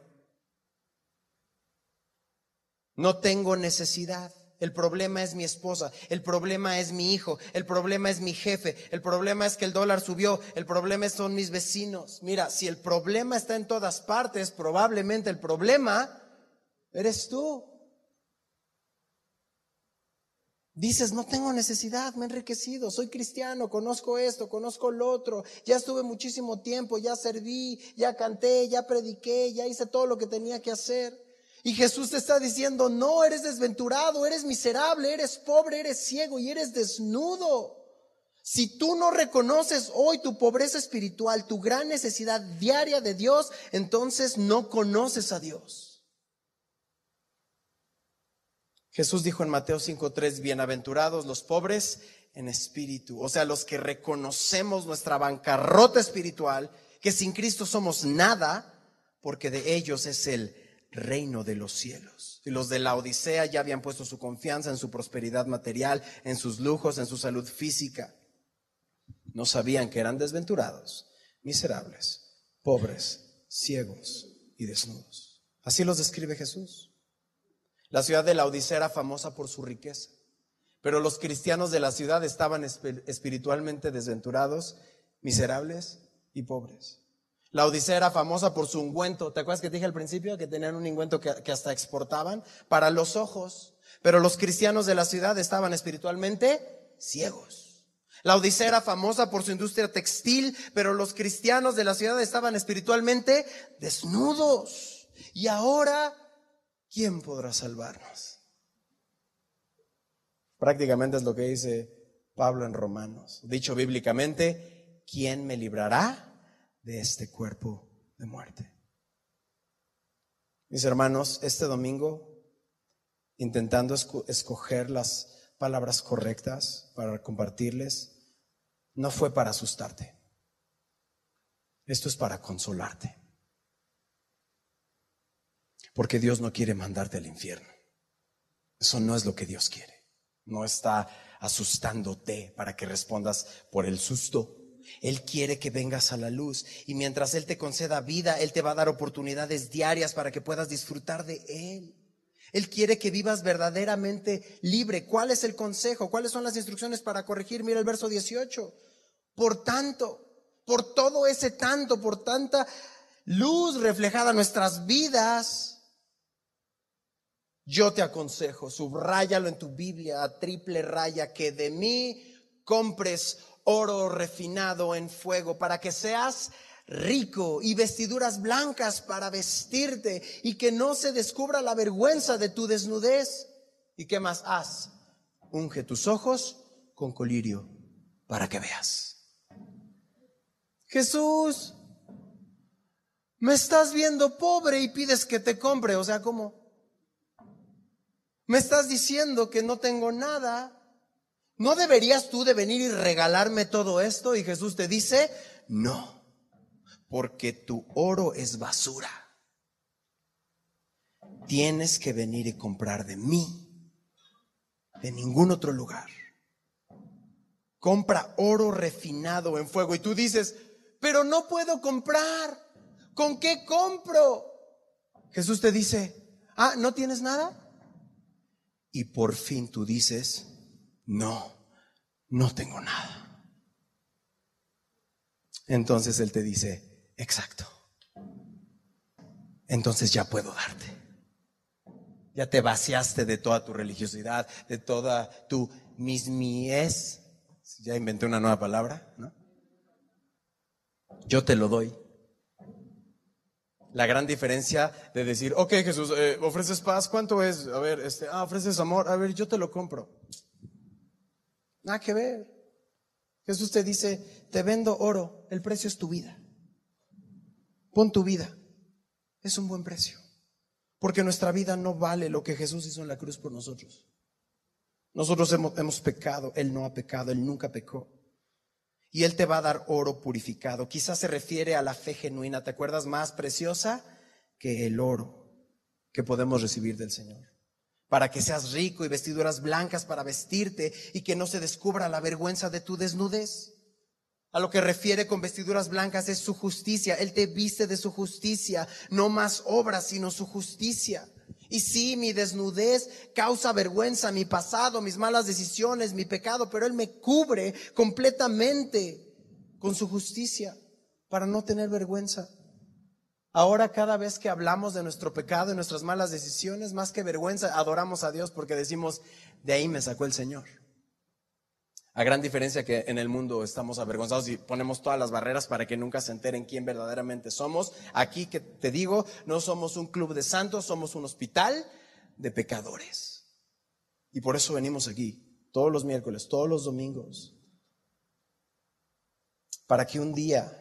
No tengo necesidad. El problema es mi esposa, el problema es mi hijo, el problema es mi jefe, el problema es que el dólar subió, el problema son mis vecinos. Mira, si el problema está en todas partes, probablemente el problema eres tú. Dices, no tengo necesidad, me he enriquecido, soy cristiano, conozco esto, conozco lo otro, ya estuve muchísimo tiempo, ya serví, ya canté, ya prediqué, ya hice todo lo que tenía que hacer. Y Jesús te está diciendo, no, eres desventurado, eres miserable, eres pobre, eres ciego y eres desnudo. Si tú no reconoces hoy tu pobreza espiritual, tu gran necesidad diaria de Dios, entonces no conoces a Dios. Jesús dijo en Mateo 5:3, bienaventurados los pobres en espíritu, o sea, los que reconocemos nuestra bancarrota espiritual, que sin Cristo somos nada, porque de ellos es el reino de los cielos. Y los de la Odisea ya habían puesto su confianza en su prosperidad material, en sus lujos, en su salud física. No sabían que eran desventurados, miserables, pobres, ciegos y desnudos. Así los describe Jesús. La ciudad de la Odisea era famosa por su riqueza, pero los cristianos de la ciudad estaban espiritualmente desventurados, miserables y pobres. La Odisea era famosa por su ungüento. ¿Te acuerdas que te dije al principio que tenían un ungüento que, hasta exportaban para los ojos? Pero los cristianos de la ciudad estaban espiritualmente ciegos. La Odisea era famosa por su industria textil, pero los cristianos de la ciudad estaban espiritualmente desnudos. Y ahora, ¿quién podrá salvarnos? Prácticamente es lo que dice Pablo en Romanos. Dicho bíblicamente, ¿quién me librará de este cuerpo de muerte. Mis hermanos, este domingo, intentando escoger las palabras correctas para compartirles, no fue para asustarte. Esto es para consolarte. Porque Dios no quiere mandarte al infierno. Eso no es lo que Dios quiere. No está asustándote para que respondas por el susto. Él quiere que vengas a la luz y mientras Él te conceda vida, Él te va a dar oportunidades diarias para que puedas disfrutar de Él. Él quiere que vivas verdaderamente libre. ¿Cuál es el consejo? ¿Cuáles son las instrucciones para corregir? Mira el verso 18. Por tanto, por todo ese tanto, por tanta luz reflejada en nuestras vidas, yo te aconsejo, subráyalo en tu Biblia a triple raya, que de mí compres oro refinado en fuego para que seas rico y vestiduras blancas para vestirte y que no se descubra la vergüenza de tu desnudez. ¿Y qué más haz? Unge tus ojos con colirio para que veas. Jesús, me estás viendo pobre y pides que te compre. O sea, ¿cómo? Me estás diciendo que no tengo nada. ¿No deberías tú de venir y regalarme todo esto? Y Jesús te dice, no, porque tu oro es basura. Tienes que venir y comprar de mí, de ningún otro lugar. Compra oro refinado en fuego. Y tú dices, pero no puedo comprar. ¿Con qué compro? Jesús te dice, ah, ¿no tienes nada? y por fin tú dices, no, no tengo nada. Entonces Él te dice, exacto. Entonces ya puedo darte. Ya te vaciaste de toda tu religiosidad, de toda tu mismies. Ya inventé una nueva palabra, ¿no? Yo te lo doy. La gran diferencia de decir, ok Jesús, eh, ofreces paz, ¿cuánto es? A ver, este, ah, ofreces amor, a ver, yo te lo compro. Nada que ver. Jesús te dice, te vendo oro, el precio es tu vida. Pon tu vida. Es un buen precio. Porque nuestra vida no vale lo que Jesús hizo en la cruz por nosotros. Nosotros hemos, pecado, Él no ha pecado, Él nunca pecó y Él te va a dar oro purificado. Quizás se refiere a la fe genuina, ¿te acuerdas? Más preciosa que el oro que podemos recibir del Señor. Para que seas rico y vestiduras blancas para vestirte y que no se descubra la vergüenza de tu desnudez. A lo que refiere con vestiduras blancas es su justicia. Él te viste de su justicia, no más obras, sino su justicia. Y sí, mi desnudez causa vergüenza, mi pasado, mis malas decisiones, mi pecado, pero Él me cubre completamente con su justicia para no tener vergüenza. Ahora cada vez que hablamos de nuestro pecado y nuestras malas decisiones, más que vergüenza, adoramos a Dios porque decimos, de ahí me sacó el Señor. A gran diferencia que en el mundo estamos avergonzados y ponemos todas las barreras para que nunca se enteren quién verdaderamente somos. Aquí que te digo, no somos un club de santos, somos un hospital de pecadores. Y por eso venimos aquí, todos los miércoles, todos los domingos, para que un día,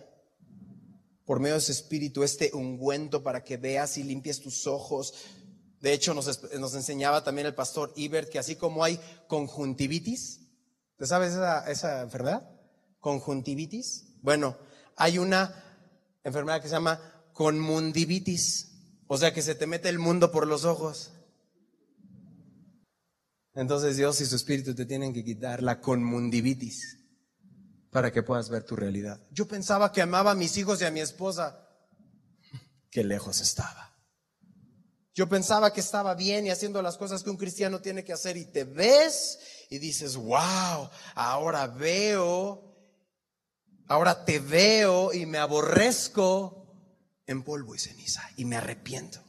por medio de ese espíritu, este ungüento, para que veas y limpies tus ojos. De hecho, nos, enseñaba también el pastor Ibert que así como hay conjuntivitis, ¿Te sabes esa, enfermedad? Conjuntivitis. Bueno, hay una enfermedad que se llama conmundivitis, o sea que se te mete el mundo por los ojos. Entonces Dios y su Espíritu te tienen que quitar la conmundivitis para que puedas ver tu realidad. Yo pensaba que amaba a mis hijos y a mi esposa. Qué lejos estaba. Yo pensaba que estaba bien y haciendo las cosas que un cristiano tiene que hacer y te ves y dices, wow, ahora veo, ahora te veo y me aborrezco en polvo y ceniza y me arrepiento.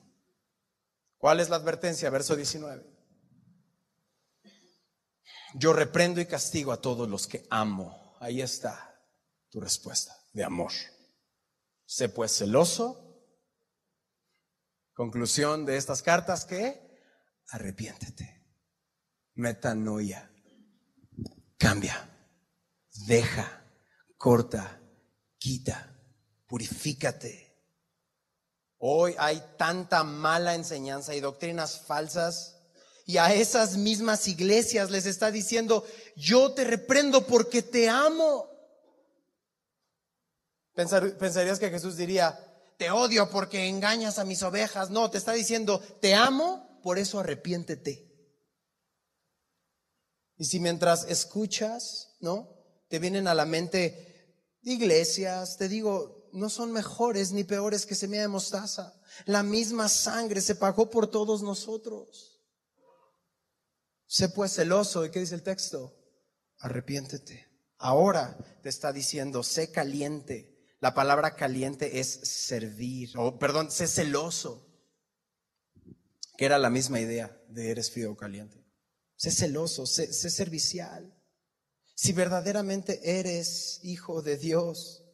¿Cuál es la advertencia? Verso 19. Yo reprendo y castigo a todos los que amo. Ahí está tu respuesta de amor. Sé pues celoso. Conclusión de estas cartas que arrepiéntete. Metanoia. Cambia, deja, corta, quita, purifícate. Hoy hay tanta mala enseñanza y doctrinas falsas y a esas mismas iglesias les está diciendo, yo te reprendo porque te amo. pensarías que Jesús diría, te odio porque engañas a mis ovejas. No, te está diciendo, te amo, por eso arrepiéntete. Y si mientras escuchas, ¿no? Te vienen a la mente iglesias, te digo, no son mejores ni peores que semilla de mostaza. La misma sangre se pagó por todos nosotros. Sé pues celoso. ¿Y qué dice el texto? Arrepiéntete. Ahora te está diciendo, sé caliente. La palabra caliente es servir, o perdón, sé celoso. Que era la misma idea de eres frío o caliente. Sé celoso, sé, sé servicial. Si verdaderamente eres hijo de Dios,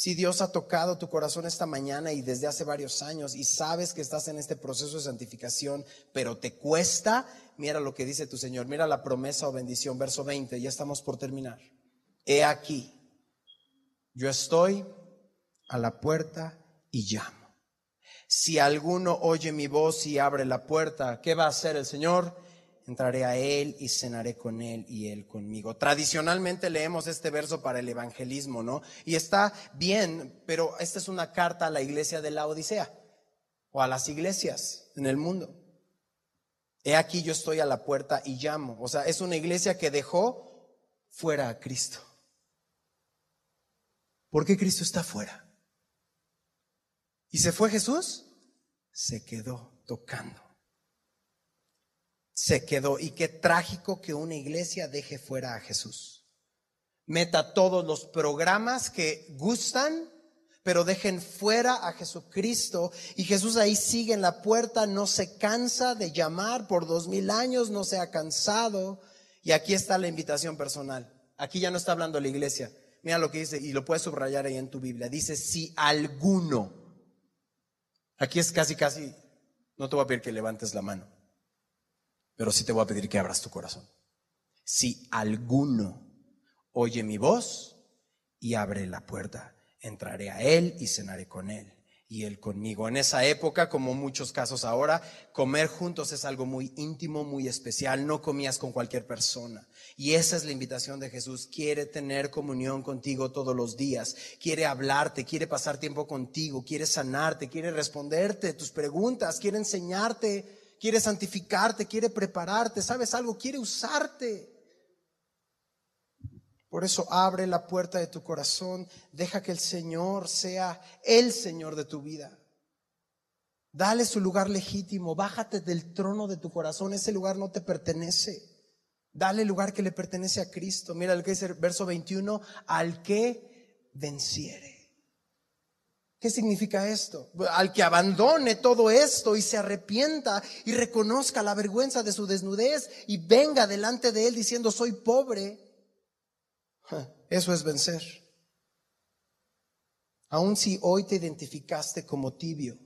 si Dios ha tocado tu corazón esta mañana y desde hace varios años y sabes que estás en este proceso de santificación, pero te cuesta, mira lo que dice tu Señor, mira la promesa o bendición, verso 20, ya estamos por terminar. He aquí, yo estoy a la puerta y llamo. Si alguno oye mi voz y abre la puerta, ¿qué va a hacer el Señor? entraré a Él y cenaré con Él y Él conmigo. Tradicionalmente leemos este verso para el evangelismo, ¿no? Y está bien, pero esta es una carta a la iglesia de la Odisea o a las iglesias en el mundo. He aquí yo estoy a la puerta y llamo. O sea, es una iglesia que dejó fuera a Cristo. ¿Por qué Cristo está fuera? ¿Y se fue Jesús? Se quedó tocando se quedó. Y qué trágico que una iglesia deje fuera a Jesús. Meta todos los programas que gustan, pero dejen fuera a Jesucristo. Y Jesús ahí sigue en la puerta, no se cansa de llamar por dos mil años, no se ha cansado. Y aquí está la invitación personal. Aquí ya no está hablando la iglesia. Mira lo que dice, y lo puedes subrayar ahí en tu Biblia. Dice, si alguno. Aquí es casi, casi, no te voy a pedir que levantes la mano pero sí te voy a pedir que abras tu corazón. Si alguno oye mi voz y abre la puerta, entraré a él y cenaré con él y él conmigo. En esa época, como muchos casos ahora, comer juntos es algo muy íntimo, muy especial. No comías con cualquier persona. Y esa es la invitación de Jesús. Quiere tener comunión contigo todos los días. Quiere hablarte, quiere pasar tiempo contigo, quiere sanarte, quiere responderte tus preguntas, quiere enseñarte quiere santificarte, quiere prepararte, ¿sabes algo? Quiere usarte. Por eso abre la puerta de tu corazón, deja que el Señor sea el Señor de tu vida. Dale su lugar legítimo, bájate del trono de tu corazón, ese lugar no te pertenece. Dale el lugar que le pertenece a Cristo. Mira el que dice el verso 21, al que venciere. ¿Qué significa esto? Al que abandone todo esto y se arrepienta y reconozca la vergüenza de su desnudez y venga delante de él diciendo soy pobre, eso es vencer. Aun si hoy te identificaste como tibio,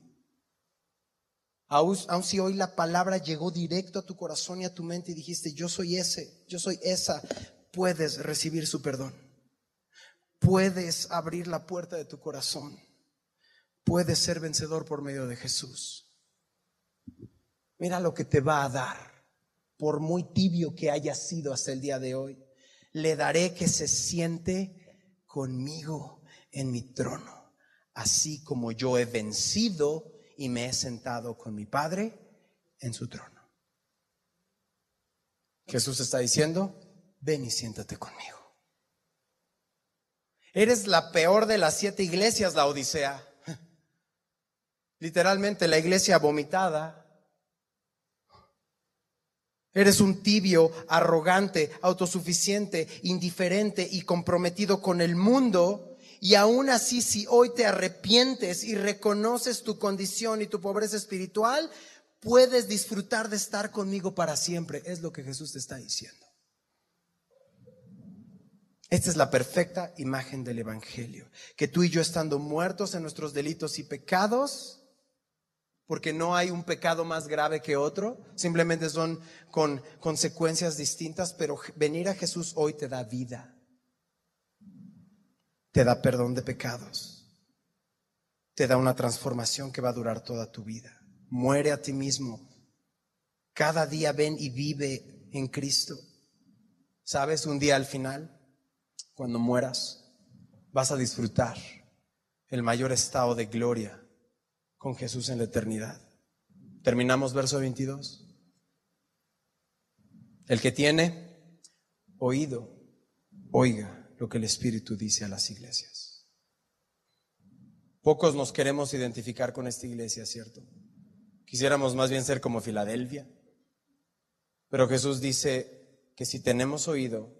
aun, si hoy la palabra llegó directo a tu corazón y a tu mente y dijiste yo soy ese, yo soy esa, puedes recibir su perdón. Puedes abrir la puerta de tu corazón puedes ser vencedor por medio de Jesús. Mira lo que te va a dar, por muy tibio que haya sido hasta el día de hoy. Le daré que se siente conmigo en mi trono, así como yo he vencido y me he sentado con mi Padre en su trono. Jesús está diciendo, ven y siéntate conmigo. Eres la peor de las siete iglesias, la Odisea (laughs) literalmente la iglesia vomitada. Eres un tibio, arrogante, autosuficiente, indiferente y comprometido con el mundo. Y aún así, si hoy te arrepientes y reconoces tu condición y tu pobreza espiritual, puedes disfrutar de estar conmigo para siempre. Es lo que Jesús te está diciendo. Esta es la perfecta imagen del Evangelio. Que tú y yo estando muertos en nuestros delitos y pecados, porque no hay un pecado más grave que otro, simplemente son con consecuencias distintas, pero venir a Jesús hoy te da vida, te da perdón de pecados, te da una transformación que va a durar toda tu vida. Muere a ti mismo, cada día ven y vive en Cristo. ¿Sabes? Un día al final, cuando mueras, vas a disfrutar el mayor estado de gloria con Jesús en la eternidad. Terminamos verso 22. El que tiene oído, oiga lo que el Espíritu dice a las iglesias. Pocos nos queremos identificar con esta iglesia, ¿cierto? Quisiéramos más bien ser como Filadelfia. Pero Jesús dice que si tenemos oído,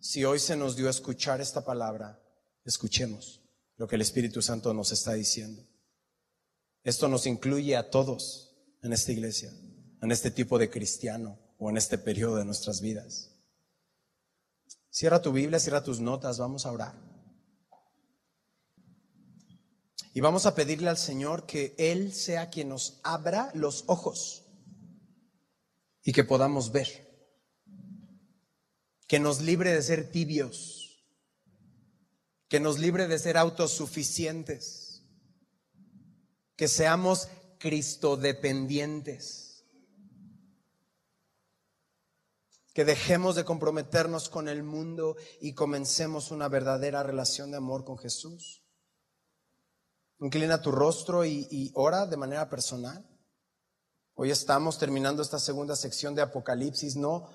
si hoy se nos dio escuchar esta palabra, escuchemos lo que el Espíritu Santo nos está diciendo. Esto nos incluye a todos en esta iglesia, en este tipo de cristiano o en este periodo de nuestras vidas. Cierra tu Biblia, cierra tus notas, vamos a orar. Y vamos a pedirle al Señor que Él sea quien nos abra los ojos y que podamos ver, que nos libre de ser tibios, que nos libre de ser autosuficientes, que seamos cristodependientes, que dejemos de comprometernos con el mundo y comencemos una verdadera relación de amor con Jesús. Inclina tu rostro y, y ora de manera personal. Hoy estamos terminando esta segunda sección de Apocalipsis. No,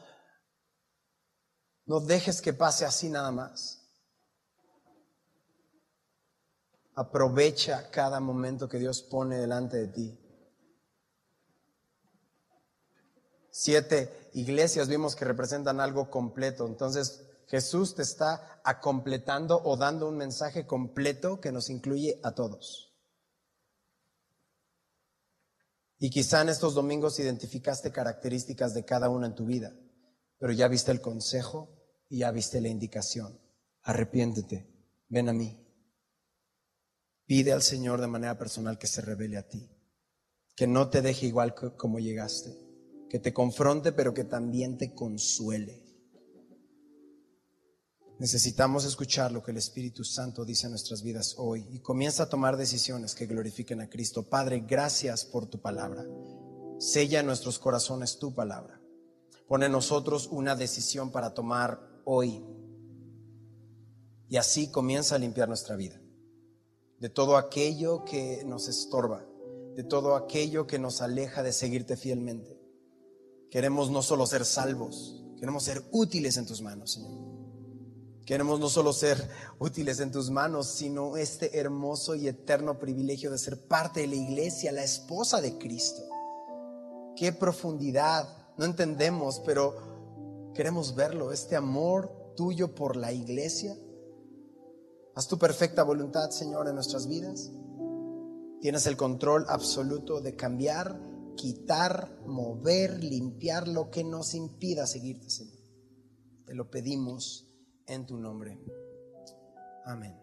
no dejes que pase así nada más. Aprovecha cada momento que Dios pone delante de ti. Siete iglesias vimos que representan algo completo. Entonces Jesús te está acompletando o dando un mensaje completo que nos incluye a todos. Y quizá en estos domingos identificaste características de cada una en tu vida, pero ya viste el consejo y ya viste la indicación. Arrepiéntete, ven a mí. Pide al Señor de manera personal que se revele a ti, que no te deje igual como llegaste, que te confronte, pero que también te consuele. Necesitamos escuchar lo que el Espíritu Santo dice en nuestras vidas hoy y comienza a tomar decisiones que glorifiquen a Cristo. Padre, gracias por tu palabra. Sella en nuestros corazones tu palabra. Pone en nosotros una decisión para tomar hoy. Y así comienza a limpiar nuestra vida. De todo aquello que nos estorba, de todo aquello que nos aleja de seguirte fielmente. Queremos no solo ser salvos, queremos ser útiles en tus manos, Señor. Queremos no solo ser útiles en tus manos, sino este hermoso y eterno privilegio de ser parte de la iglesia, la esposa de Cristo. Qué profundidad, no entendemos, pero queremos verlo, este amor tuyo por la iglesia. Haz tu perfecta voluntad, Señor, en nuestras vidas. Tienes el control absoluto de cambiar, quitar, mover, limpiar lo que nos impida seguirte, Señor. Te lo pedimos en tu nombre. Amén.